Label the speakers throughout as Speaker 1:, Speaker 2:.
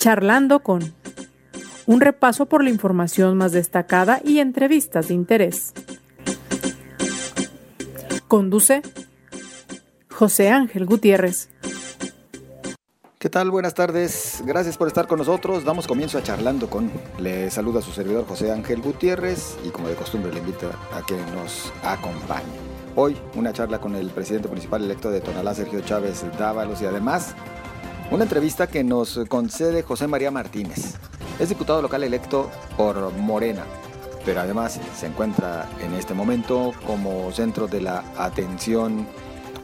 Speaker 1: Charlando con un repaso por la información más destacada y entrevistas de interés. Conduce José Ángel Gutiérrez.
Speaker 2: ¿Qué tal? Buenas tardes. Gracias por estar con nosotros. Damos comienzo a charlando con. Le saluda su servidor José Ángel Gutiérrez y como de costumbre le invito a que nos acompañe. Hoy una charla con el presidente municipal electo de Tonalá, Sergio Chávez Dávalos y además una entrevista que nos concede José María Martínez. Es diputado local electo por Morena, pero además se encuentra en este momento como centro de la atención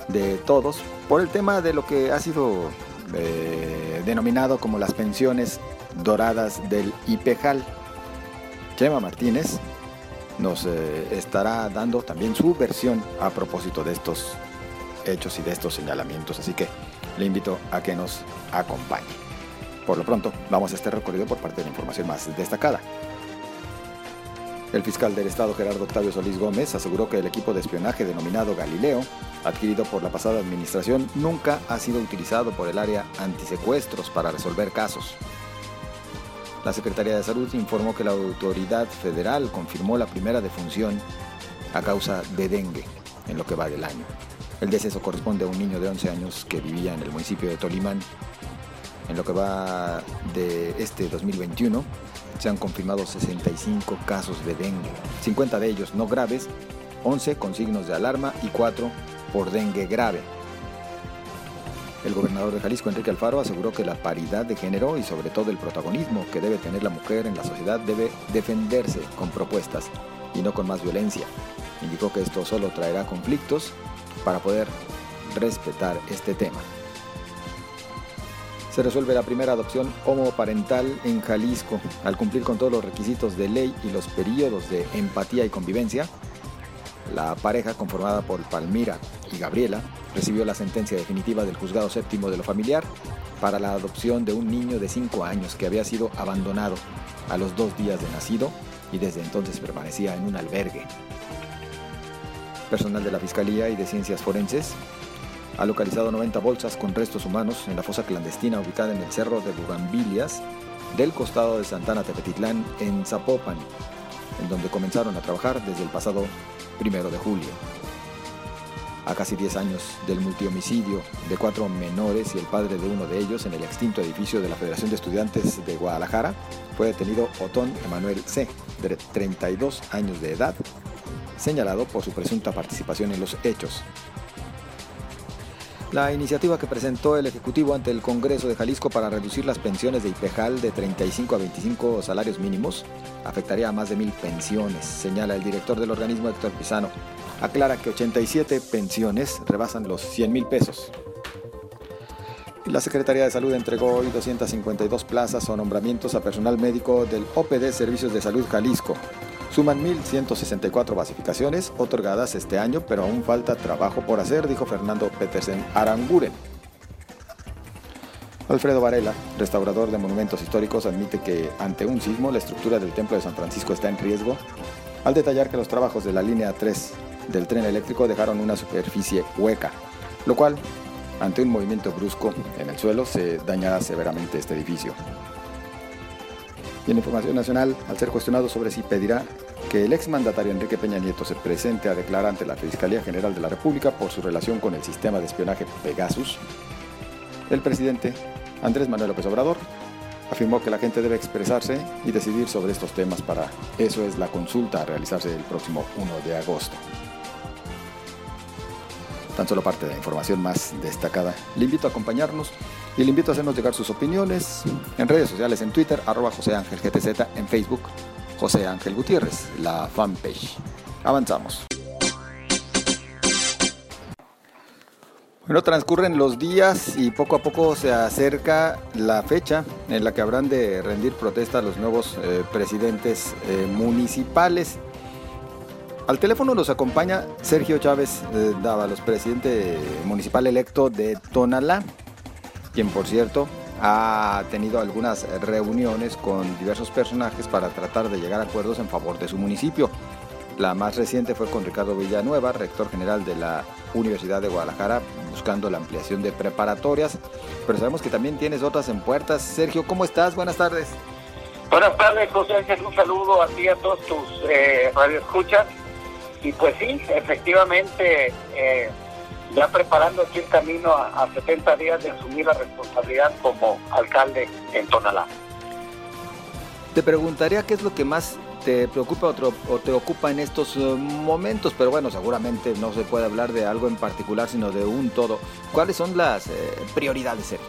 Speaker 2: de todos por el tema de lo que ha sido eh, denominado como las pensiones doradas del IPEJAL. Chema Martínez nos eh, estará dando también su versión a propósito de estos hechos y de estos señalamientos, así que le invito a que nos acompañe. Por lo pronto, vamos a este recorrido por parte de la información más destacada. El fiscal del Estado Gerardo Octavio Solís Gómez aseguró que el equipo de espionaje denominado Galileo, adquirido por la pasada administración, nunca ha sido utilizado por el área antisecuestros para resolver casos. La Secretaría de Salud informó que la autoridad federal confirmó la primera defunción a causa de dengue en lo que va del año. El deceso corresponde a un niño de 11 años que vivía en el municipio de Tolimán. En lo que va de este 2021, se han confirmado 65 casos de dengue, 50 de ellos no graves, 11 con signos de alarma y 4 por dengue grave. El gobernador de Jalisco, Enrique Alfaro, aseguró que la paridad de género y sobre todo el protagonismo que debe tener la mujer en la sociedad debe defenderse con propuestas y no con más violencia. Indicó que esto solo traerá conflictos para poder respetar este tema se resuelve la primera adopción homoparental en Jalisco. Al cumplir con todos los requisitos de ley y los periodos de empatía y convivencia, la pareja conformada por Palmira y Gabriela recibió la sentencia definitiva del juzgado séptimo de lo familiar para la adopción de un niño de 5 años que había sido abandonado a los dos días de nacido y desde entonces permanecía en un albergue. Personal de la Fiscalía y de Ciencias Forenses ha localizado 90 bolsas con restos humanos en la fosa clandestina ubicada en el cerro de Bugambilias del costado de Santana Tepetitlán en Zapopan, en donde comenzaron a trabajar desde el pasado primero de julio. A casi 10 años del multihomicidio de cuatro menores y el padre de uno de ellos en el extinto edificio de la Federación de Estudiantes de Guadalajara, fue detenido Otón Emanuel C., de 32 años de edad, señalado por su presunta participación en los hechos. La iniciativa que presentó el Ejecutivo ante el Congreso de Jalisco para reducir las pensiones de IPEJAL de 35 a 25 salarios mínimos afectaría a más de mil pensiones, señala el director del organismo Héctor Pisano. Aclara que 87 pensiones rebasan los 100 mil pesos. La Secretaría de Salud entregó hoy 252 plazas o nombramientos a personal médico del OPD Servicios de Salud Jalisco. Suman 1.164 basificaciones otorgadas este año, pero aún falta trabajo por hacer, dijo Fernando Petersen Aranguren. Alfredo Varela, restaurador de monumentos históricos, admite que ante un sismo la estructura del Templo de San Francisco está en riesgo, al detallar que los trabajos de la línea 3 del tren eléctrico dejaron una superficie hueca, lo cual, ante un movimiento brusco en el suelo, se dañará severamente este edificio. Y en información nacional, al ser cuestionado sobre si pedirá que el exmandatario Enrique Peña Nieto se presente a declarar ante la Fiscalía General de la República por su relación con el sistema de espionaje Pegasus, el presidente Andrés Manuel López Obrador afirmó que la gente debe expresarse y decidir sobre estos temas para eso es la consulta a realizarse el próximo 1 de agosto. Tan solo parte de la información más destacada. Le invito a acompañarnos y le invito a hacernos llegar sus opiniones en redes sociales, en Twitter, arroba José Ángel GTZ, en Facebook, José Ángel Gutiérrez, la fanpage. Avanzamos. Bueno, transcurren los días y poco a poco se acerca la fecha en la que habrán de rendir protesta los nuevos eh, presidentes eh, municipales. Al teléfono nos acompaña Sergio Chávez eh, Dávalos, presidente municipal electo de Tonalá, quien por cierto ha tenido algunas reuniones con diversos personajes para tratar de llegar a acuerdos en favor de su municipio. La más reciente fue con Ricardo Villanueva, rector general de la Universidad de Guadalajara buscando la ampliación de preparatorias, pero sabemos que también tienes otras en puertas. Sergio, ¿cómo estás? Buenas tardes.
Speaker 3: Buenas tardes, José. Un saludo a ti a todos tus eh, radioescuchas. Y pues sí, efectivamente, eh, ya preparando aquí el camino a, 70 días de asumir la responsabilidad como alcalde en Tonalá.
Speaker 2: Te preguntaría qué es lo que más te preocupa o te ocupa en estos eh, momentos, pero bueno, seguramente no se puede hablar de algo en particular, sino de un todo. ¿Cuáles son las eh, prioridades, Sergio?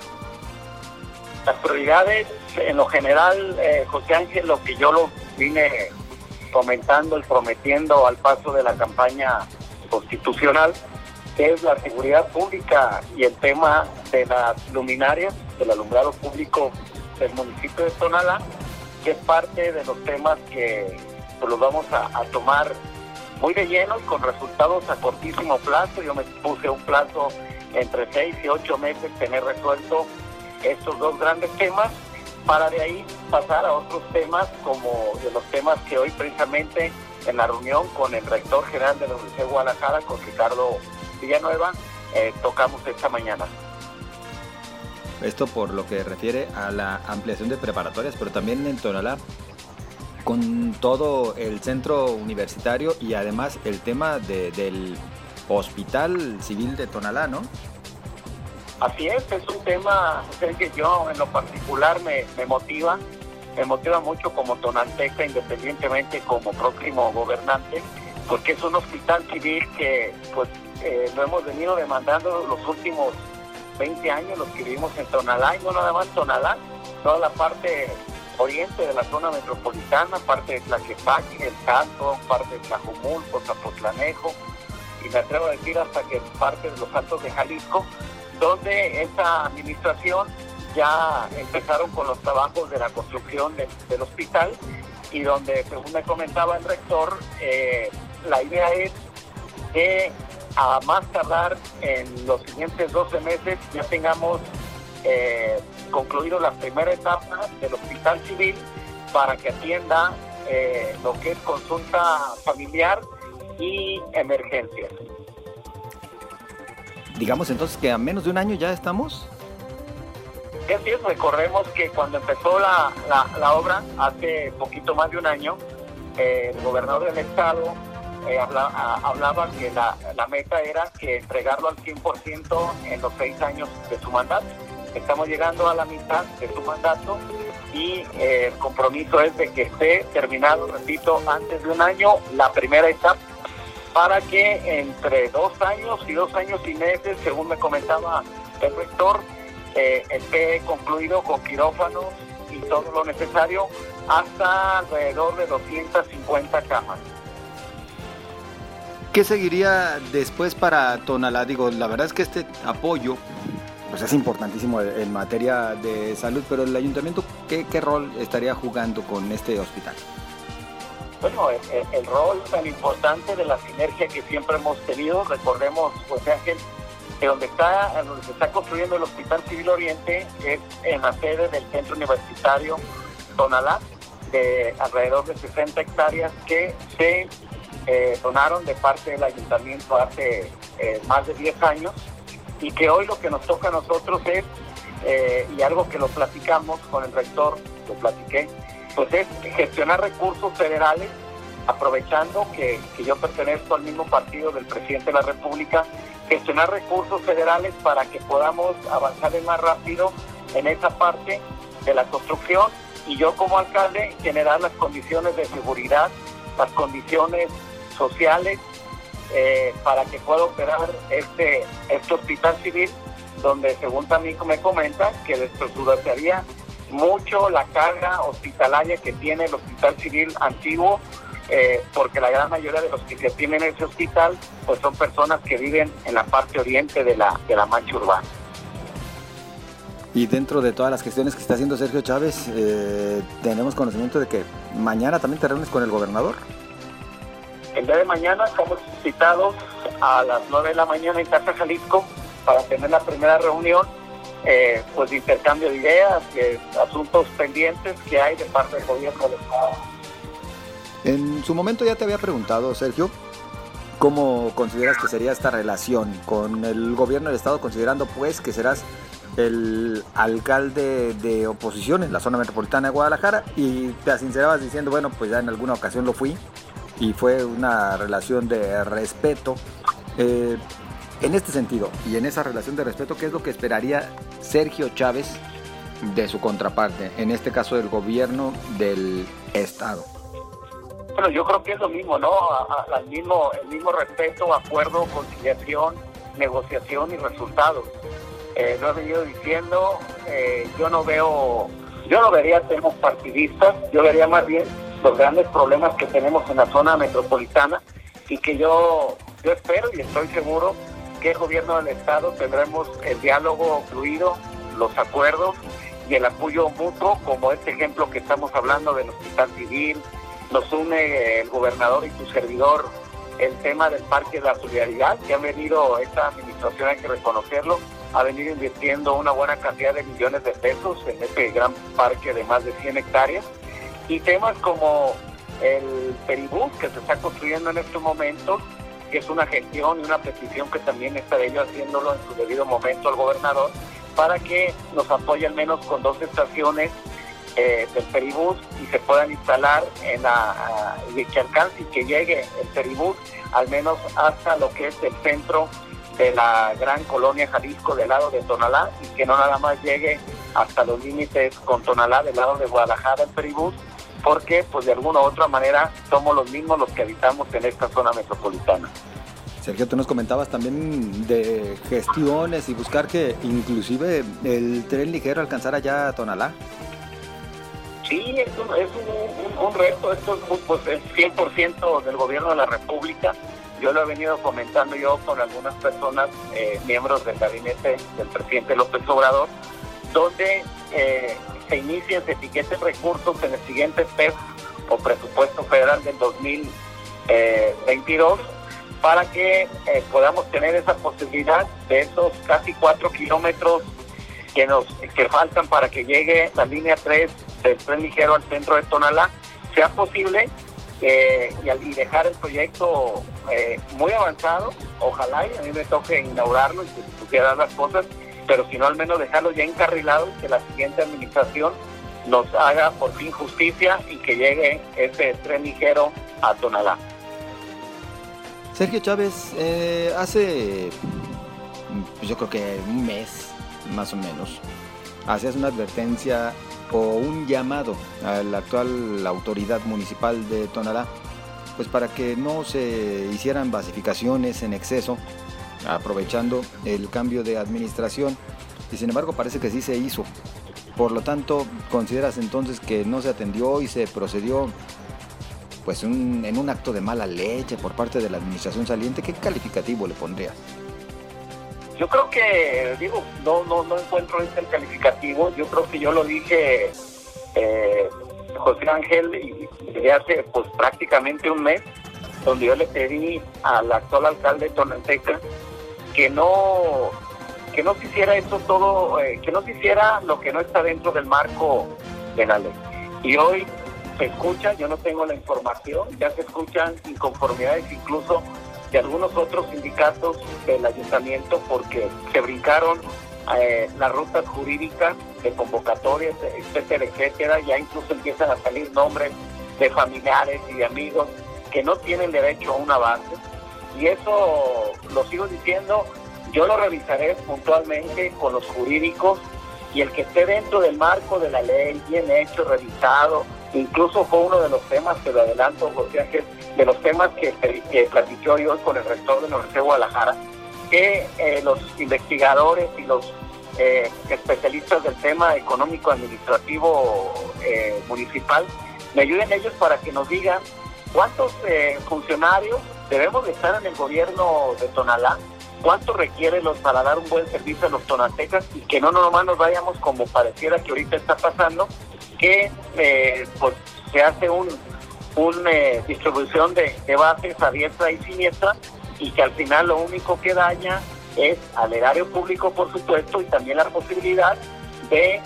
Speaker 3: Las prioridades, en lo general, eh, José Ángel, lo que yo lo vine comentando y prometiendo al paso de la campaña constitucional, que es la seguridad pública y el tema de las luminarias, del alumbrado público del municipio de Tonalá, que es parte de los temas que pues, los vamos a, tomar muy de lleno y con resultados a cortísimo plazo. Yo me puse un plazo entre seis y ocho meses tener resuelto estos dos grandes temas para de ahí pasar a otros temas como de los temas que hoy precisamente en la reunión con el rector general de la Universidad de Guadalajara, con Ricardo Villanueva, eh, tocamos esta mañana.
Speaker 2: Esto por lo que refiere a la ampliación de preparatorias, pero también en Tonalá, con todo el centro universitario y además el tema del Hospital Civil de Tonalá, ¿no?
Speaker 3: Así es, es un tema que yo en lo particular me, motiva, me motiva mucho como tonalteca, independientemente como próximo gobernante, porque es un hospital civil que pues eh, lo hemos venido demandando los últimos 20 años, los que vivimos en Tonalá, y no nada más Tonalá, toda la parte oriente de la zona metropolitana, parte de Tlaquepaque, El Canto, parte de Tlajumulco, Zapotlanejo, y me atrevo a decir hasta que parte de los Altos de Jalisco, donde esa administración ya empezaron con los trabajos de la construcción del hospital y donde, según me comentaba el rector, eh, la idea es que a más tardar en los siguientes 12 meses ya tengamos eh, concluido la primera etapa del hospital civil para que atienda eh, lo que es consulta familiar y emergencias.
Speaker 2: Digamos entonces que a menos de un año ya estamos.
Speaker 3: Sí, así es, recordemos que cuando empezó la, obra, hace poquito más de un año, eh, el gobernador del estado eh, hablaba que la, meta era que entregarlo al 100% en los seis años de su mandato. Estamos llegando a la mitad de su mandato y eh, el compromiso es de que esté terminado, repito, antes de un año la primera etapa para que entre dos años y dos años y meses, según me comentaba el rector, eh, esté concluido con quirófanos y todo lo necesario hasta alrededor de 250 camas.
Speaker 2: ¿Qué seguiría después para Tonalá? Digo, la verdad es que este apoyo pues es importantísimo en materia de salud, pero el ayuntamiento, ¿qué, qué rol estaría jugando con este hospital?
Speaker 3: Bueno, el, rol tan importante de la sinergia que siempre hemos tenido, recordemos, José Ángel, que donde está, donde se está construyendo el Hospital Civil Oriente es en la sede del Centro Universitario Tonalá, de alrededor de 60 hectáreas que se eh, donaron de parte del ayuntamiento hace eh, más de 10 años y que hoy lo que nos toca a nosotros es, eh, y algo que lo platicamos con el rector, lo platiqué, pues es gestionar recursos federales, aprovechando que, yo pertenezco al mismo partido del presidente de la República, gestionar recursos federales para que podamos avanzar más rápido en esa parte de la construcción y yo como alcalde generar las condiciones de seguridad, las condiciones sociales eh, para que pueda operar este, este hospital civil donde según también me comenta que destructuraría mucho la carga hospitalaria que tiene el Hospital Civil Antiguo, eh, porque la gran mayoría de los que se tienen en ese hospital pues son personas que viven en la parte oriente de la, de la mancha urbana.
Speaker 2: Y dentro de todas las gestiones que está haciendo Sergio Chávez, eh, tenemos conocimiento de que mañana también te reúnes con el gobernador.
Speaker 3: El día de mañana estamos citados a las 9 de la mañana en Casa Jalisco para tener la primera reunión eh, pues de intercambio de ideas, de asuntos pendientes que hay de parte del gobierno del Estado.
Speaker 2: En su momento ya te había preguntado, Sergio, ¿Cómo consideras que sería esta relación con el gobierno del estado, considerando pues que serás el alcalde de oposición en la zona metropolitana de Guadalajara y te sincerabas diciendo, bueno, pues ya en alguna ocasión lo fui y fue una relación de respeto. Eh, en este sentido y en esa relación de respeto, ¿qué es lo que esperaría Sergio Chávez de su contraparte, en este caso del gobierno del Estado?
Speaker 3: Bueno, yo creo que es lo mismo, ¿no? El mismo respeto, acuerdo, conciliación, negociación y resultados. Eh, lo he venido diciendo, eh, yo no veo, yo no vería temas partidistas, yo vería más bien los grandes problemas que tenemos en la zona metropolitana y que yo, yo espero y estoy seguro el gobierno del Estado tendremos el diálogo fluido, los acuerdos y el apoyo mutuo, como este ejemplo que estamos hablando del hospital civil, nos une el gobernador y su servidor el tema del Parque de la Solidaridad, que ha venido, esta administración hay que reconocerlo, ha venido invirtiendo una buena cantidad de millones de pesos en este gran parque de más de 100 hectáreas, y temas como el Peribús que se está construyendo en este momento, que es una gestión y una petición que también está ello haciéndolo en su debido momento al gobernador, para que nos apoye al menos con dos estaciones eh, del Peribús y se puedan instalar en la, y que alcance y que llegue el Peribús al menos hasta lo que es el centro de la gran colonia Jalisco del lado de Tonalá y que no nada más llegue hasta los límites con Tonalá del lado de Guadalajara el Peribús porque pues de alguna u otra manera somos los mismos los que habitamos en esta zona metropolitana.
Speaker 2: Sergio, tú nos comentabas también de gestiones y buscar que inclusive el tren ligero alcanzara ya a Tonalá.
Speaker 3: Sí, es un, es un, reto, esto es, pues, 100% del gobierno de la República. Yo lo he venido comentando yo con algunas personas, eh, miembros del gabinete del presidente López Obrador, donde eh, se inicien, se etiqueten recursos en el siguiente PEF o presupuesto federal del 2022 para que eh, podamos tener esa posibilidad de esos casi cuatro kilómetros que nos que faltan para que llegue la línea 3 del tren ligero al centro de Tonalá. Sea posible eh, y, dejar el proyecto eh, muy avanzado, ojalá y a mí me toque inaugurarlo y que se las cosas, pero si no al menos dejarlo ya encarrilado y que la siguiente administración nos haga por fin justicia y que llegue ese tren ligero a Tonalá.
Speaker 2: Sergio Chávez, eh, hace pues yo creo que un mes más o menos, hacías una advertencia o un llamado a la actual autoridad municipal de Tonalá, pues para que no se hicieran basificaciones en exceso, aprovechando el cambio de administración, y sin embargo parece que sí se hizo. Por lo tanto, ¿consideras entonces que no se atendió y se procedió pues en un acto de mala leche por parte de la administración saliente? ¿Qué calificativo le pondrías?
Speaker 3: Yo creo que, digo, no, no, no encuentro este calificativo. Yo creo que yo lo dije, eh, José Ángel, desde hace pues prácticamente un mes, donde yo le pedí al actual alcalde de Tonanteca que no que no se hiciera esto todo, eh, que no se hiciera lo que no está dentro del marco de la ley. Y hoy se escucha, yo no tengo la información, ya se escuchan inconformidades incluso de algunos otros sindicatos del ayuntamiento porque se brincaron eh, las rutas jurídicas de convocatorias, etcétera, etcétera. Ya incluso empiezan a salir nombres de familiares y de amigos que no tienen derecho a un avance. Y eso lo sigo diciendo, yo lo revisaré puntualmente con los jurídicos y el que esté dentro del marco de la ley, bien hecho, revisado, incluso fue uno de los temas que lo adelanto, José Ángel, de los temas que, que platiqué hoy con el rector de la de Guadalajara, que eh, los investigadores y los eh, especialistas del tema económico administrativo eh, municipal me ayuden ellos para que nos digan cuántos funcionarios debemos de estar en el gobierno de Tonalá, cuánto requiere los para dar un buen servicio a los tonatecas y que no nomás nos vayamos como pareciera que ahorita está pasando, que pues, se hace un una eh, distribución de, bases a diestra y siniestra y que al final lo único que daña es al erario público, por supuesto, y también la posibilidad de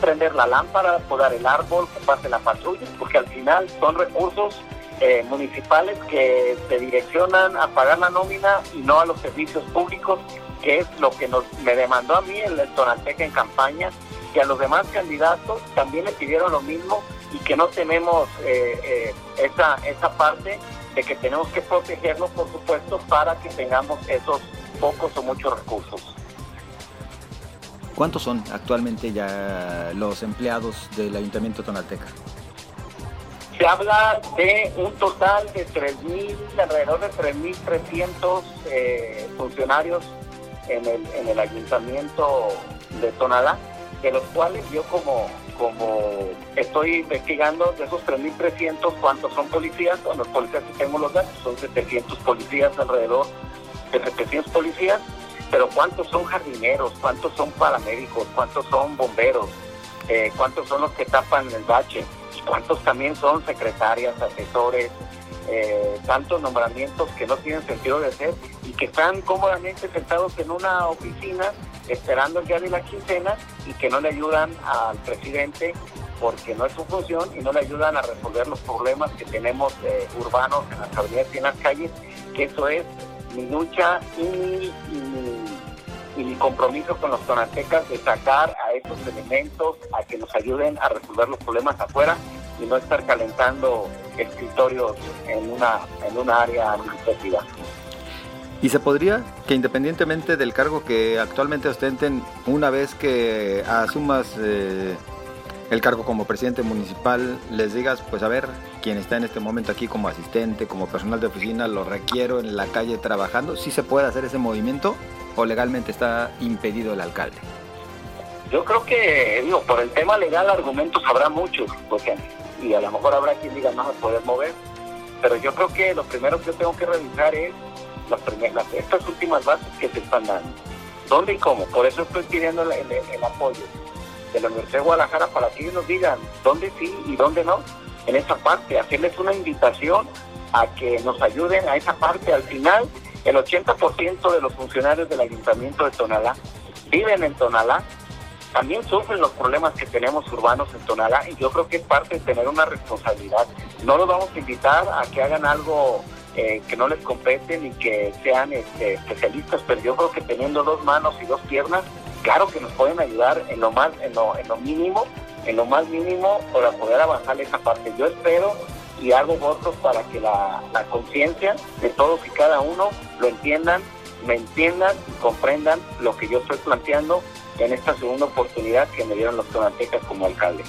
Speaker 3: prender la lámpara, podar el árbol, que pase la patrulla, porque al final son recursos eh, municipales que se direccionan a pagar la nómina y no a los servicios públicos, que es lo que nos, me demandó a mí el, el Tonalteca en campaña, que a los demás candidatos también le pidieron lo mismo y que no tenemos eh, eh, esa, esa parte de que tenemos que protegernos, por supuesto, para que tengamos esos pocos o muchos recursos.
Speaker 2: ¿Cuántos son actualmente ya los empleados del Ayuntamiento Tonalteca?
Speaker 3: Se habla de un total de 3.000, alrededor de 3.300 eh, funcionarios en el, en el Ayuntamiento de Tonalá, de los cuales yo como, como estoy investigando de esos 3.300 cuántos son policías, bueno, los policías que tengo los datos, son 700 policías alrededor de 700 policías, pero cuántos son jardineros, cuántos son paramédicos, cuántos son bomberos, eh, cuántos son los que tapan el bache, cuántos también son secretarias, asesores, eh, tantos nombramientos que no tienen sentido de ser y que están cómodamente sentados en una oficina esperando el día de la quincena y que no le ayudan al presidente porque no es su función y no le ayudan a resolver los problemas que tenemos eh, urbanos en las avenidas y en las calles, que eso es mi lucha y y y mi compromiso con los tonantecas de sacar a estos elementos a que nos ayuden a resolver los problemas afuera y no estar calentando escritorios en una, en una área administrativa.
Speaker 2: ¿Y se podría que independientemente del cargo que actualmente ostenten, una vez que asumas eh, el cargo como presidente municipal, les digas, pues a ver, quien está en este momento aquí como asistente, como personal de oficina, lo requiero en la calle trabajando, ¿sí se puede hacer ese movimiento o legalmente está impedido el alcalde?
Speaker 3: Yo creo que, digo, por el tema legal argumentos habrá muchos, porque, y a lo mejor habrá quien diga no se poder mover, pero yo creo que lo primero que yo tengo que revisar es las, primeras, estas últimas bases que se están dando. ¿Dónde y cómo? Por eso estoy pidiendo el apoyo de la Universidad de Guadalajara para que ellos nos digan dónde sí y dónde no en esa parte, hacerles una invitación a que nos ayuden a esa parte. Al final, el 80% de los funcionarios del Ayuntamiento de Tonalá viven en Tonalá, también sufren los problemas que tenemos urbanos en Tonalá y yo creo que es parte de tener una responsabilidad. No los vamos a invitar a que hagan algo eh, que no les compete ni que sean este, especialistas, pero yo creo que teniendo dos manos y dos piernas, claro que nos pueden ayudar en lo más, en lo, en lo mínimo, en lo más mínimo para poder avanzar esa parte. Yo espero y hago votos para que la, la conciencia de todos y cada uno lo entiendan, me entiendan y comprendan lo que yo estoy planteando en esta segunda oportunidad que me dieron los tonantecas como alcalde.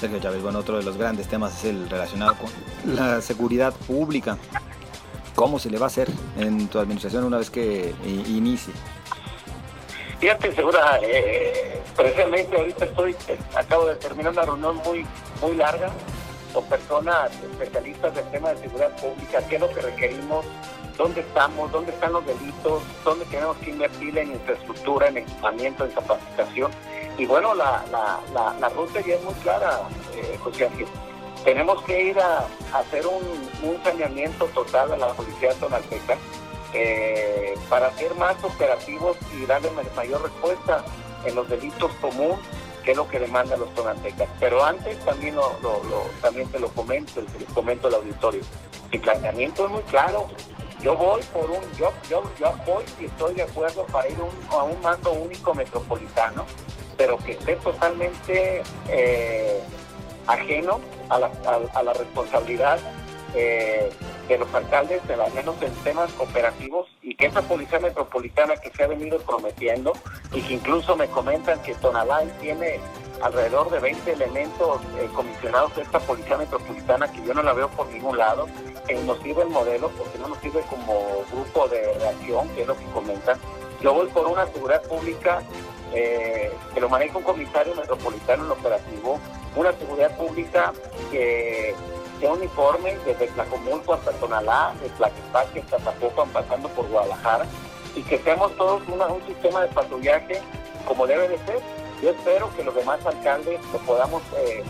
Speaker 2: Sergio Chávez, bueno, otro de los grandes temas es el relacionado con la seguridad pública. ¿Cómo se le va a hacer en tu administración una vez que inicie?
Speaker 3: Fíjate, Segura, eh, precisamente ahorita estoy, acabo de terminar una reunión muy, muy larga con personas especialistas del tema de seguridad pública, qué es lo que requerimos, dónde estamos, dónde están los delitos, dónde tenemos que invertir en infraestructura, en equipamiento, en capacitación. Y bueno, la, la, la, ruta ya es muy clara, eh, José Ángel. Tenemos que ir a, hacer un, un, saneamiento total a la policía tonalteca eh, para ser más operativos y darle mayor respuesta en los delitos comunes que es lo que demandan los tonaltecas. Pero antes también lo, también te lo comento, te comento al auditorio. Mi planteamiento es muy claro. Yo voy por un, yo, yo, yo voy y estoy de acuerdo para ir a un mando único metropolitano, pero que esté totalmente eh, ajeno a la, a la responsabilidad eh, de los alcaldes, de al menos en temas operativos, y que esa policía metropolitana que se ha venido prometiendo, y que incluso me comentan que Tonalá tiene alrededor de 20 elementos eh, comisionados de esta policía metropolitana, que yo no la veo por ningún lado, que nos sirve el modelo, porque no nos sirve como grupo de reacción, que es lo que comentan. Yo voy por una seguridad pública eh, que lo maneja un comisario metropolitano en operativo, una seguridad pública que uniforme desde Tlacomulco hasta Tonalá, de Tlaquepaque hasta Zapopan, pasando por Guadalajara, y que seamos todos un sistema de patrullaje como debe de ser. Yo espero que los demás alcaldes lo podamos eh,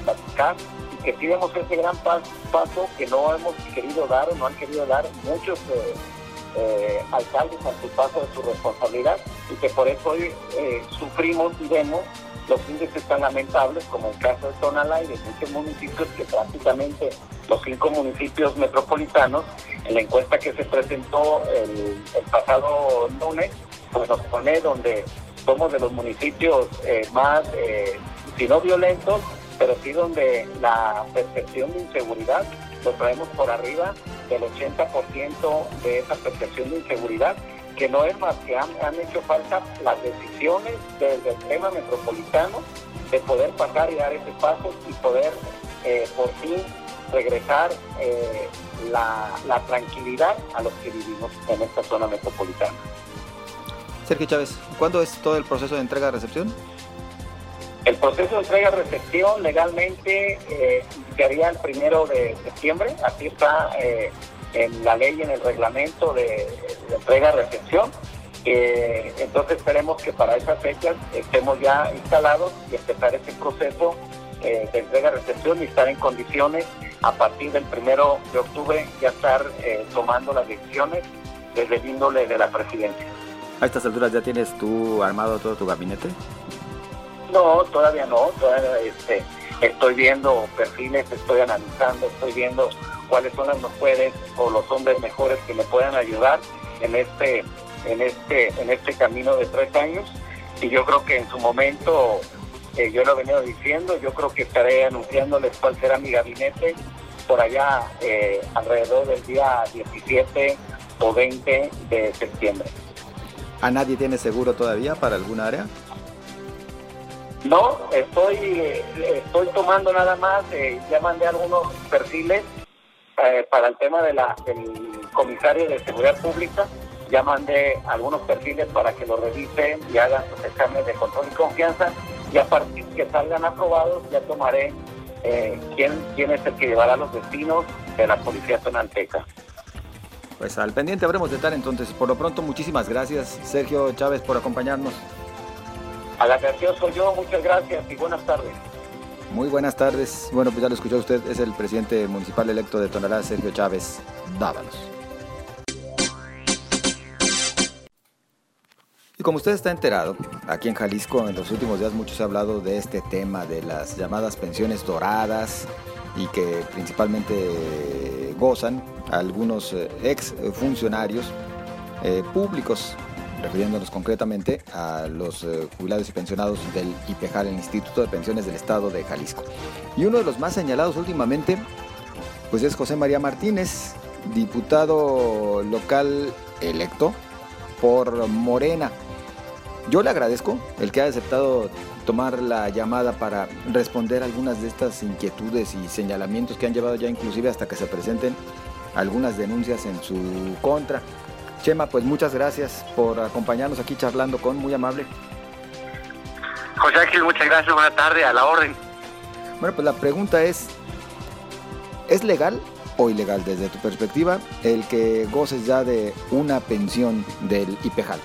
Speaker 3: y que sí demos ese gran pas, paso que no hemos querido dar o no han querido dar muchos eh, eh, alcaldes a su paso de su responsabilidad y que por eso hoy eh, sufrimos y vemos los índices tan lamentables como el caso de Tonalá y de muchos municipios que prácticamente los cinco municipios metropolitanos, en la encuesta que se presentó el, pasado lunes, pues nos pone donde somos de los municipios eh, más, eh, si no violentos, pero sí donde la percepción de inseguridad lo traemos por arriba del 80% de esa percepción de inseguridad, que no es más que han, hecho falta las decisiones desde el tema metropolitano de poder pasar y dar ese paso y poder eh, por fin regresar eh, la, la tranquilidad a los que vivimos en esta zona metropolitana.
Speaker 2: Sergio Chávez, ¿cuándo es todo el proceso de entrega-recepción?
Speaker 3: El proceso de entrega-recepción legalmente eh, iniciaría el primero de septiembre, así está eh, en la ley, en el reglamento de, entrega-recepción. Eh, entonces esperemos que para esas fechas estemos ya instalados y empezar ese proceso de entrega-recepción y estar en condiciones a partir del primero de octubre ya estar tomando las decisiones desde el índole de la presidencia.
Speaker 2: A estas alturas ya tienes tú armado todo tu gabinete.
Speaker 3: No, todavía no, todavía este, estoy viendo perfiles, estoy analizando, estoy viendo cuáles son las mujeres o los hombres mejores que me puedan ayudar en este, en este, en este camino de tres años. Y yo creo que en su momento, eh, yo lo he venido diciendo, yo creo que estaré anunciándoles cuál será mi gabinete por allá eh, alrededor del día 17 o 20 de septiembre.
Speaker 2: ¿A nadie tiene seguro todavía para alguna área?
Speaker 3: No, estoy, estoy tomando nada más, eh, ya mandé algunos perfiles eh, para el tema de la, del comisario de seguridad pública, ya mandé algunos perfiles para que lo revisen y hagan sus exámenes de control y confianza y a partir que salgan aprobados ya tomaré eh, quién, quién es el que llevará los destinos de la Policía Tonalteca.
Speaker 2: Pues al pendiente habremos de estar entonces. Por lo pronto, muchísimas gracias, Sergio Chávez, por acompañarnos.
Speaker 3: A la atención soy yo, muchas gracias y buenas tardes.
Speaker 2: Muy buenas tardes. Bueno, pues ya lo escuchó usted, es el presidente municipal electo de Tonalá, Sergio Chávez Dávalos. Y como usted está enterado, aquí en Jalisco en los últimos días mucho se ha hablado de este tema de las llamadas pensiones doradas y que principalmente gozan algunos eh, ex funcionarios eh, públicos refiriéndonos concretamente a los eh, jubilados y pensionados del IPEJAL, el Instituto de Pensiones del Estado de Jalisco. Y uno de los más señalados últimamente, pues es José María Martínez, diputado local electo por Morena. Yo le agradezco el que haya aceptado tomar la llamada para responder algunas de estas inquietudes y señalamientos que han llevado ya inclusive hasta que se presenten algunas denuncias en su contra. Chema, pues muchas gracias por acompañarnos aquí charlando con, muy amable.
Speaker 3: José Ángel, muchas gracias, buena tarde, a la orden.
Speaker 2: Bueno, pues la pregunta es, ¿es legal o ilegal desde tu perspectiva el que goces ya de una pensión del IPEJAL?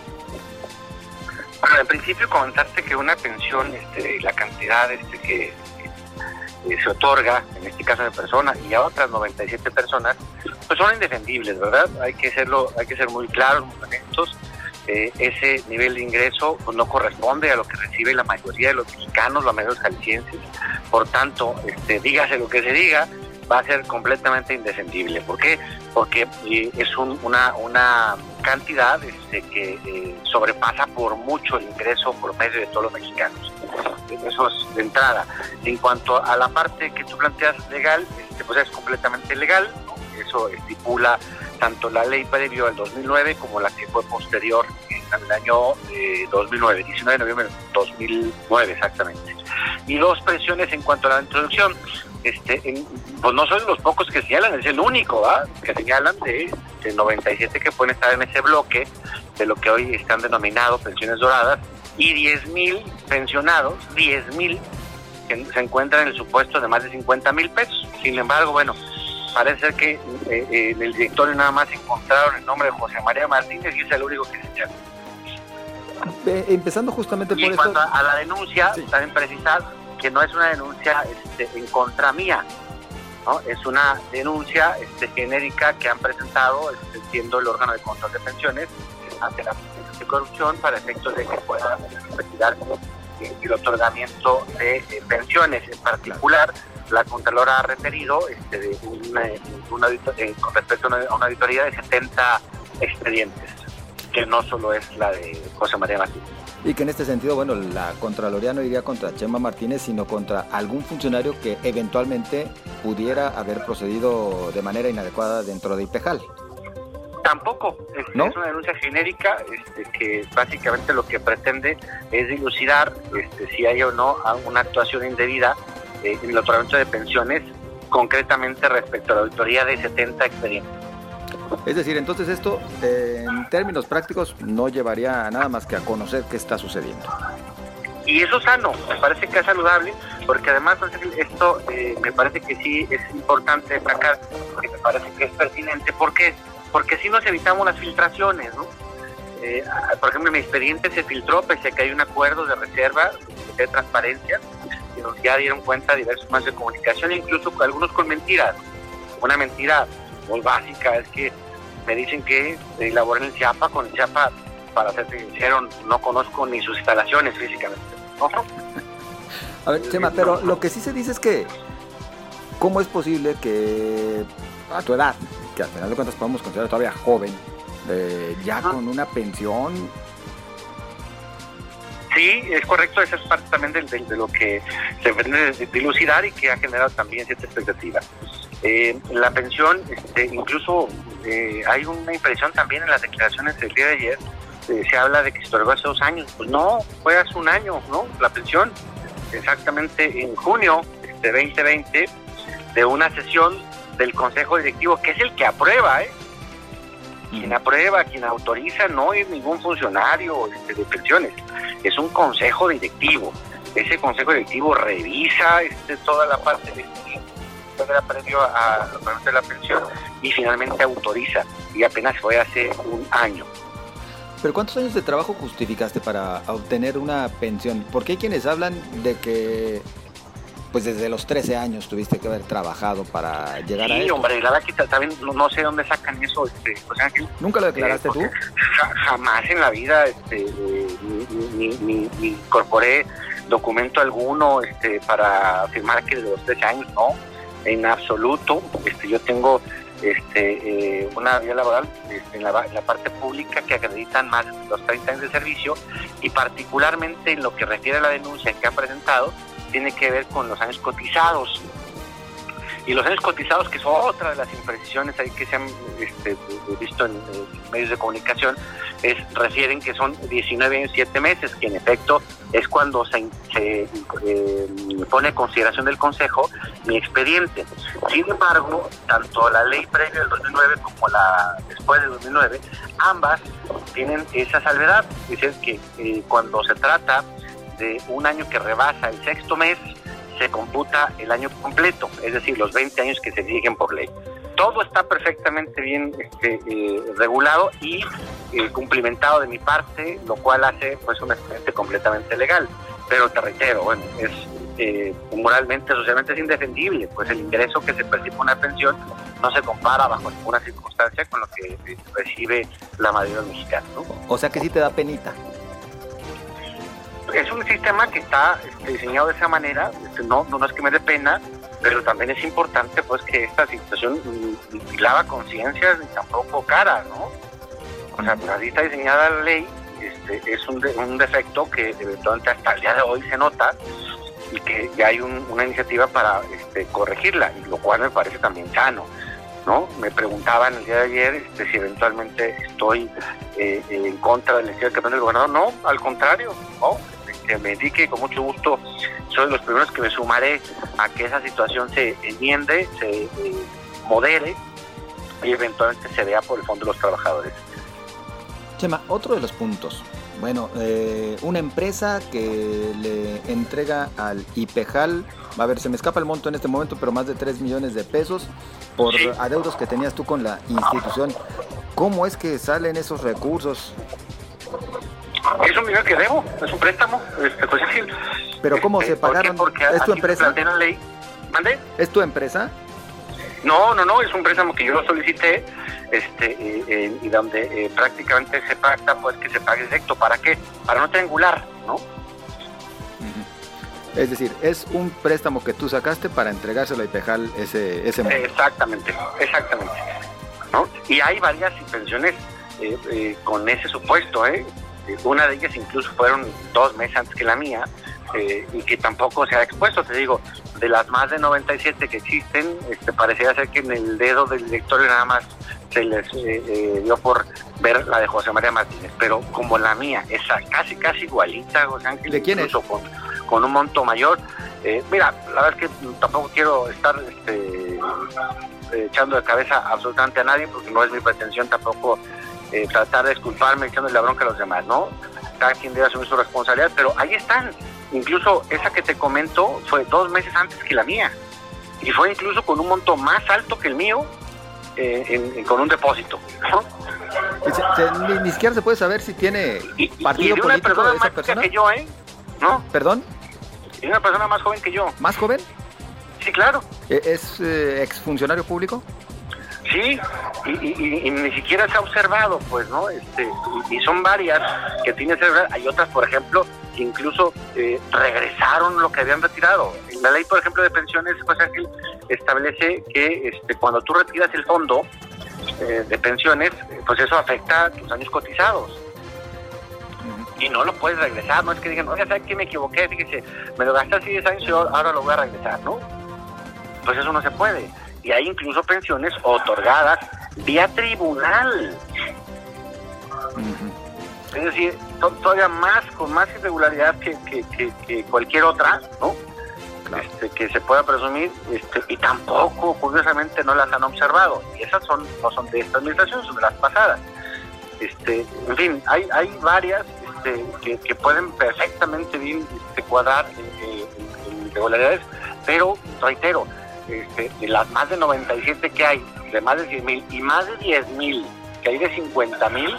Speaker 4: Bueno, en principio comentaste que una pensión, este, la cantidad este, que se otorga, en este caso de persona y a otras 97 personas, pues son indefendibles, ¿verdad? Hay que serlo, hay que ser muy claros, muy honestos. Eh, ese nivel de ingreso pues, no corresponde a lo que recibe la mayoría de los mexicanos, los medios jaliscienses. Por tanto, este, dígase lo que se diga, va a ser completamente indefendible. ¿Por qué? Porque eh, es una, una cantidad este, que eh, sobrepasa por mucho el ingreso promedio de todos los mexicanos. Eso es de entrada. En cuanto a la parte que tú planteas legal, este, pues es completamente legal. Eso estipula tanto la ley previo al 2009 como la que fue posterior en el año 2009, 19 de noviembre de 2009 exactamente. Y dos presiones en cuanto a la introducción este, pues no son los pocos que señalan, es el único que señalan de, 97 que pueden estar en ese bloque de lo que hoy están denominados pensiones doradas y 10.000 pensionados, 10.000 que se encuentran en el supuesto de más de 50 mil pesos. Sin embargo, bueno, parece ser que eh, eh, en el directorio nada más encontraron el nombre de José María Martínez y es el único que señala.
Speaker 2: Empezando justamente por
Speaker 4: y en cuanto a la denuncia, también precisar que no es una denuncia este, en contra mía, ¿no? es una denuncia este, genérica que han presentado este, siendo el órgano de control de pensiones ante la de corrupción para efectos de que pueda investigar el otorgamiento de pensiones. En particular, la Contralora ha referido este, de con respecto a una, auditoría de 70 expedientes, que no solo es la de José María Martínez.
Speaker 2: Y que en este sentido, bueno, la Contraloría no iría contra Chema Martínez, sino contra algún funcionario que eventualmente pudiera haber procedido de manera inadecuada dentro de IPEJAL.
Speaker 4: Tampoco, es, una denuncia genérica este, que básicamente lo que pretende es dilucidar este, si hay o no una actuación indebida eh, en el otorgamiento de pensiones, concretamente respecto a la auditoría de 70 expedientes.
Speaker 2: Es decir, entonces esto en términos prácticos no llevaría nada más que a conocer qué está sucediendo.
Speaker 4: Y eso es sano, me parece que es saludable, porque además esto eh, me parece que sí es importante destacar, porque me parece que es pertinente, porque porque así nos evitamos las filtraciones, ¿no? Eh, por ejemplo, mi expediente se filtró pese a que hay un acuerdo de reserva de transparencia y nos ya dieron cuenta diversos más de comunicación, incluso algunos con mentiras. Una mentira muy básica es que me dicen que elaboran el CIAPA, con el CIAPA, para ser sincero, no conozco ni sus instalaciones físicamente.
Speaker 2: A ver, Chema, pero lo que sí se dice es que, ¿cómo es posible que a tu edad, que al final de cuentas podemos considerar todavía joven, eh, ya con una pensión.
Speaker 4: Sí, es correcto, esa es parte también de, lo que se pretende dilucidar y que ha generado también cierta expectativa. Eh, la pensión, este, incluso eh, hay una impresión también en las declaraciones del día de ayer, se habla de que se hace dos años. Pues no, fue hace un año, ¿no? La pensión, exactamente en junio de 2020, de una sesión del Consejo Directivo, que es el que aprueba, ¿eh? Quien aprueba, quien autoriza, no es ningún funcionario este, de pensiones, es un consejo directivo. Ese consejo directivo revisa este, toda la parte de previo a, a la pensión y finalmente autoriza. Y apenas fue hace un año.
Speaker 2: ¿Pero cuántos años de trabajo justificaste para obtener una pensión? Porque hay quienes hablan de que pues desde los 13 años tuviste que haber trabado para llegar a
Speaker 4: Sí, hombre, la verdad que también no, sé dónde sacan eso. Este,
Speaker 2: ¿Nunca lo declaraste tú?
Speaker 4: jamás en la vida este, ni, incorporé documento alguno este, para afirmar que desde los 13 años, no, en absoluto. Este, yo tengo este, eh, una vía laboral este, en, la, la, parte pública que acreditan más los 30 años de servicio y particularmente en lo que refiere a la denuncia que ha presentado, tiene que ver con los años cotizados. Y los años cotizados, que son otra de las imprecisiones ahí que se han este, visto en, medios de comunicación, es, refieren que son 19 años y 7 meses, que en efecto es cuando se, eh, pone en consideración del Consejo mi expediente. Sin embargo, tanto la ley previa del 2009 como la después del 2009, ambas tienen esa salvedad. Dicen que eh, cuando se trata de un año que rebasa el sexto mes, se computa el año completo, es decir, los 20 años que se exigen por ley. Todo está perfectamente bien este, eh, regulado y eh, cumplimentado de mi parte, lo cual hace pues un expediente completamente legal. Pero te reitero, bueno, es eh, moralmente, socialmente es indefendible, pues el ingreso que se percibe una pensión no se compara bajo ninguna circunstancia con lo que recibe la mayoría mexicana. ¿no?
Speaker 2: O sea que sí te da penita
Speaker 4: es un sistema que está este, diseñado de esa manera, este, no, no es que me dé pena, pero también es importante pues que esta situación ni, lava conciencias ni tampoco cara, ¿no? O sea, así está diseñada la ley, este, es un, un defecto que eventualmente hasta el día de hoy se nota y que ya hay una iniciativa para este, corregirla, y lo cual me parece también sano. ¿no? Me preguntaban el día de ayer este, si eventualmente estoy eh, en contra del estilo que del gobernador. No, al contrario, ¿no? Que me indique con mucho gusto soy de los primeros que me sumaré a que esa situación se enmiende, se eh, modere y eventualmente se vea por el fondo de los trabajadores.
Speaker 2: Chema, otro de los puntos. Bueno, eh, una empresa que le entrega al IPEJAL, a ver, se me escapa el monto en este momento, pero más de 3 millones de pesos por adeudos que tenías tú con la institución. ¿Cómo es que salen esos recursos?
Speaker 4: Es un dinero que debo, es un préstamo. Este, pues,
Speaker 2: ¿Pero cómo se pagaron?
Speaker 4: Porque
Speaker 2: ¿Es tu empresa?
Speaker 4: La ley. ¿Mande?
Speaker 2: ¿Es tu empresa?
Speaker 4: No, no, no, es un préstamo que yo lo solicité este, eh, eh, y donde eh, prácticamente se pacta pues que se pague directo. ¿Para qué? Para no triangular, ¿no?
Speaker 2: Es decir, es un préstamo que tú sacaste para entregárselo a IPEJAL ese, ese
Speaker 4: monto. Exactamente, exactamente. Y hay varias pensiones eh, eh, con ese supuesto, ¿eh? Una de ellas incluso fueron dos meses antes que la mía y que tampoco se ha expuesto, te digo, de las más de 97 que existen, este, parecería ser que en el dedo del directorio nada más se les dio por ver la de José María Martínez, pero como la mía, esa casi casi igualita, José Ángel,
Speaker 2: ¿de quién es?
Speaker 4: con un monto mayor. Eh, mira, la verdad es que tampoco quiero estar este, echando de cabeza absolutamente a nadie, porque no es mi pretensión tampoco eh, tratar de disculparme echándole la bronca a los demás, ¿no? Cada quien debe asumir su responsabilidad, pero ahí están. Incluso esa que te comento fue dos meses antes que la mía. Y fue incluso con un monto más alto que el mío, eh, con un depósito.
Speaker 2: ni, siquiera se puede saber si tiene partido y de una persona
Speaker 4: más que yo, ¿eh? ¿No?
Speaker 2: ¿Perdón?
Speaker 4: Es una persona más joven que yo.
Speaker 2: ¿Más joven?
Speaker 4: Sí, claro.
Speaker 2: ¿E-, ¿Es eh, exfuncionario público?
Speaker 4: Sí, y, ni siquiera se ha observado, pues, ¿no? Este, y, son varias que tiene que. Hay otras, por ejemplo, que incluso eh, regresaron lo que habían retirado. La ley, por ejemplo, de pensiones, pues, establece que este, cuando tú retiras el fondo eh, de pensiones, pues eso afecta a tus años cotizados y no lo puedes regresar, no es que digan, oye, ¿sabes que me equivoqué? Fíjese, me lo gasté hace 10 años y ahora lo voy a regresar, ¿no? Pues eso no se puede. Y hay incluso pensiones otorgadas vía tribunal. Es decir, todavía más, con más irregularidad que, que, cualquier otra, ¿no? Este, que se pueda presumir este, y tampoco curiosamente no las han observado y esas son no son de esta administración son de las pasadas este en fin hay hay varias este, que, pueden perfectamente bien este, cuadrar en, irregularidades, pero reitero, este, de las más de 97 que hay, de más de 100 mil y más de 10 mil que hay de 50 mil,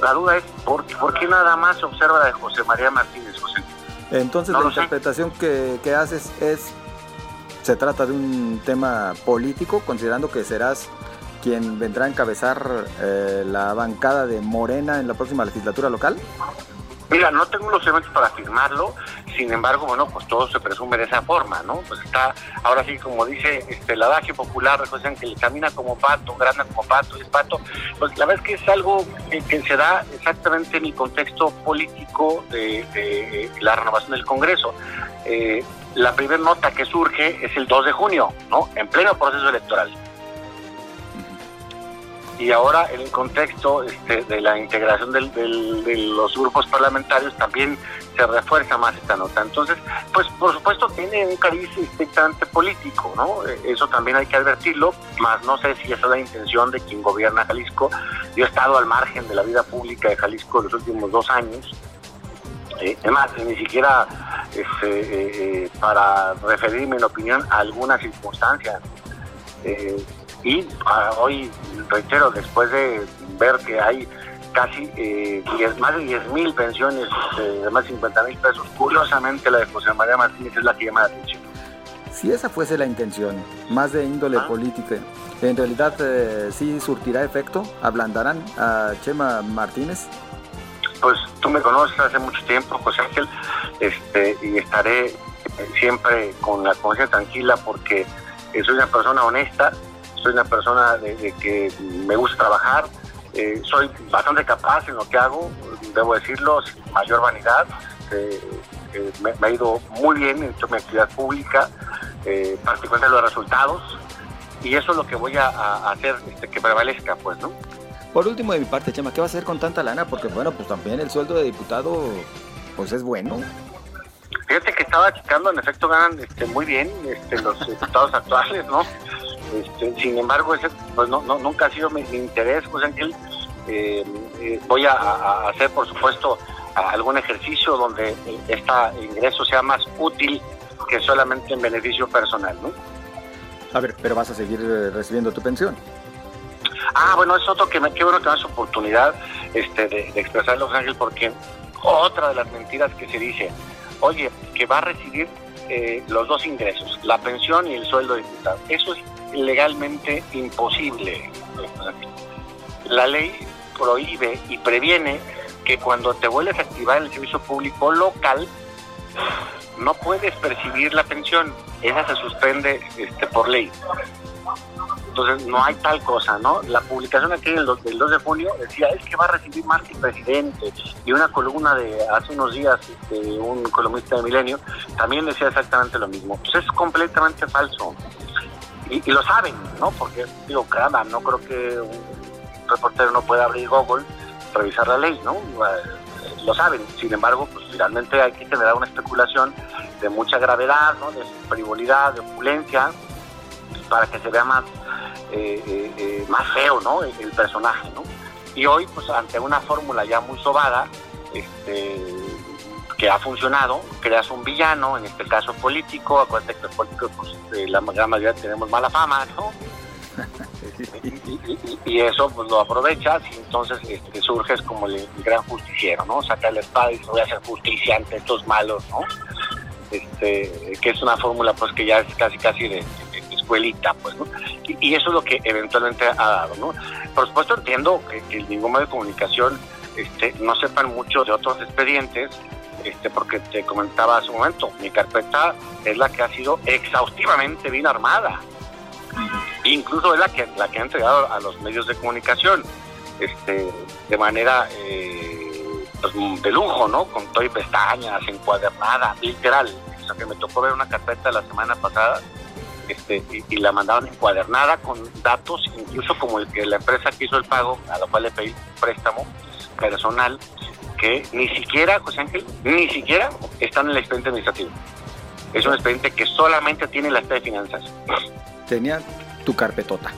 Speaker 4: la duda es, ¿por, ¿por, qué nada más se observa la de José María Martínez, José?
Speaker 2: Entonces la interpretación que, que haces es, se trata de un tema político, considerando que serás quien vendrá a encabezar eh, la bancada de Morena en la próxima legislatura local?
Speaker 4: Mira, no tengo los elementos para afirmarlo, sin embargo, bueno, pues todo se presume de esa forma, ¿no? Pues está, ahora sí, como dice este, el adagio popular, recuerden que le camina como pato, grana como pato, es pato, pues la verdad es que es algo que, se da exactamente en el contexto político de, la renovación del Congreso. Eh, la primera nota que surge es el 2 de junio, ¿no? En pleno proceso electoral y ahora en el contexto este, de la integración del, de los grupos parlamentarios también se refuerza más esta nota. Entonces, pues por supuesto tiene un cariz estrictamente político, ¿no? Eso también hay que advertirlo, más no sé si esa es la intención de quien gobierna Jalisco. Yo he estado al margen de la vida pública de Jalisco los últimos dos años. Eh, además, ni siquiera este, eh, eh, para referirme en opinión a alguna circunstancia. Eh, y ah, hoy, reitero, después de ver que hay casi eh, más de 10 mil pensiones de más de 50 mil pesos, curiosamente la de José María Martínez es la que llama la atención.
Speaker 2: Si esa fuese la intención, más de índole ah. política, ¿en realidad eh, sí surtirá efecto? ¿Ablandarán a Chema Martínez?
Speaker 4: Pues tú me conoces hace mucho tiempo, José Ángel, este, y estaré eh, siempre con la conciencia tranquila porque soy una persona honesta, soy una persona de, que me gusta trabajar, eh, soy bastante capaz en lo que hago, debo decirlo, sin mayor vanidad. Eh, eh, me, ha ido muy bien en mi actividad pública, particularmente los resultados, y eso es lo que voy a, hacer este, que prevalezca, pues, ¿no?
Speaker 2: Por último, de mi parte, Chema, ¿qué va a hacer con tanta lana? Porque, bueno, pues también el sueldo de diputado, pues es bueno.
Speaker 4: Fíjate que estaba checando, en efecto ganan este, muy bien este, los diputados actuales, ¿no? Este, sin embargo, ese pues no, nunca ha sido mi, interés, José Ángel. Eh, eh, voy a, hacer, por supuesto, algún ejercicio donde este ingreso sea más útil que solamente en beneficio personal, ¿no?
Speaker 2: A ver, pero vas a seguir eh, recibiendo tu pensión.
Speaker 4: Ah, bueno, es otro que me, qué bueno que me das oportunidad este, de, de expresar, José Ángel, porque otra de las mentiras que se dice, oye, que va a recibir los dos ingresos, la pensión y el sueldo de diputado. Eso es legalmente imposible. La ley prohíbe y previene que cuando te vuelves a activar el servicio público local, no puedes percibir la pensión, esa se suspende este, por ley. Entonces no hay tal cosa, ¿no? La publicación aquí del 2, de junio decía, es que va a recibir más que presidente. Y una columna de hace unos días, este, un columnista de Milenio, también decía exactamente lo mismo. Pues es completamente falso. Y, lo saben, ¿no? Porque, digo, caramba, no creo que un reportero no pueda abrir Google, revisar la ley, ¿no? Eh, lo saben. Sin embargo, pues finalmente hay que generar una especulación de mucha gravedad, ¿no? De frivolidad, de opulencia, para que se vea más eh, eh, más feo, ¿no? El, personaje, ¿no? Y hoy, pues ante una fórmula ya muy sobada, este, que ha funcionado, creas un villano, en este caso político, acuérdate que los políticos, pues la gran mayoría tenemos mala fama, ¿no? y, eso pues lo aprovechas y entonces este, surges como el, gran justiciero, ¿no? Saca la espada y voy a hacer justicia ante estos malos, ¿no? Este, que es una fórmula pues que ya es casi casi de, escuelita, pues, ¿no? Y, eso es lo que eventualmente ha dado, ¿no? Por supuesto entiendo que, ningún medio de comunicación este, no sepan mucho de otros expedientes, este, porque te comentaba hace un momento, mi carpeta es la que ha sido exhaustivamente bien armada. Incluso es la que, la que ha entregado a los medios de comunicación, este, de manera eh, pues, de lujo, ¿no? Con todo y pestañas, encuadernada, literal. O sea, que me tocó ver una carpeta la semana pasada este, y, la mandaban encuadernada con datos, incluso como el que la empresa que hizo el pago, a la cual le pedí préstamo personal, que ni siquiera, José Ángel, ni siquiera están en el expediente administrativo. Es un expediente que solamente tiene la de finanzas.
Speaker 2: Tenía tu carpetota.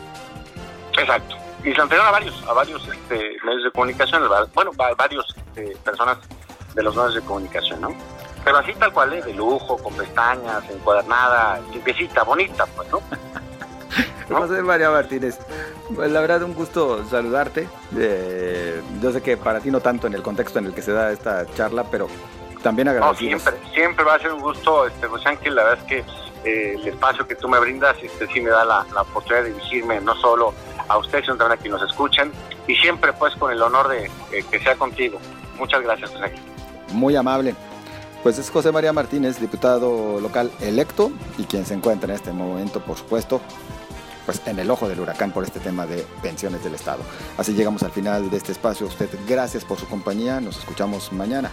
Speaker 4: Exacto. Y se entregó a varios, a varios este, medios de comunicación, bueno, a varios este, personas de los medios de comunicación, ¿no? Pero así tal cual, ¿eh? de lujo, con pestañas, encuadernada, limpiecita, bonita, pues, ¿no?
Speaker 2: José María Martínez, pues la verdad un gusto saludarte. Eh, yo sé que para ti no tanto en el contexto en el que se da esta charla, pero también agradecido.
Speaker 4: No, siempre, siempre va a ser un gusto, este, José Ángel, la verdad es que eh, el espacio que tú me brindas este, sí me da la, oportunidad de dirigirme no solo a ustedes, sino también a quienes nos escuchan, y siempre pues con el honor de que sea contigo. Muchas gracias, José Ángel.
Speaker 2: Muy amable. Pues es José María Martínez, diputado local electo y quien se encuentra en este momento, por supuesto, pues en el ojo del huracán por este tema de pensiones del Estado. Así llegamos al final de este espacio. usted, gracias por su compañía. Nos escuchamos mañana.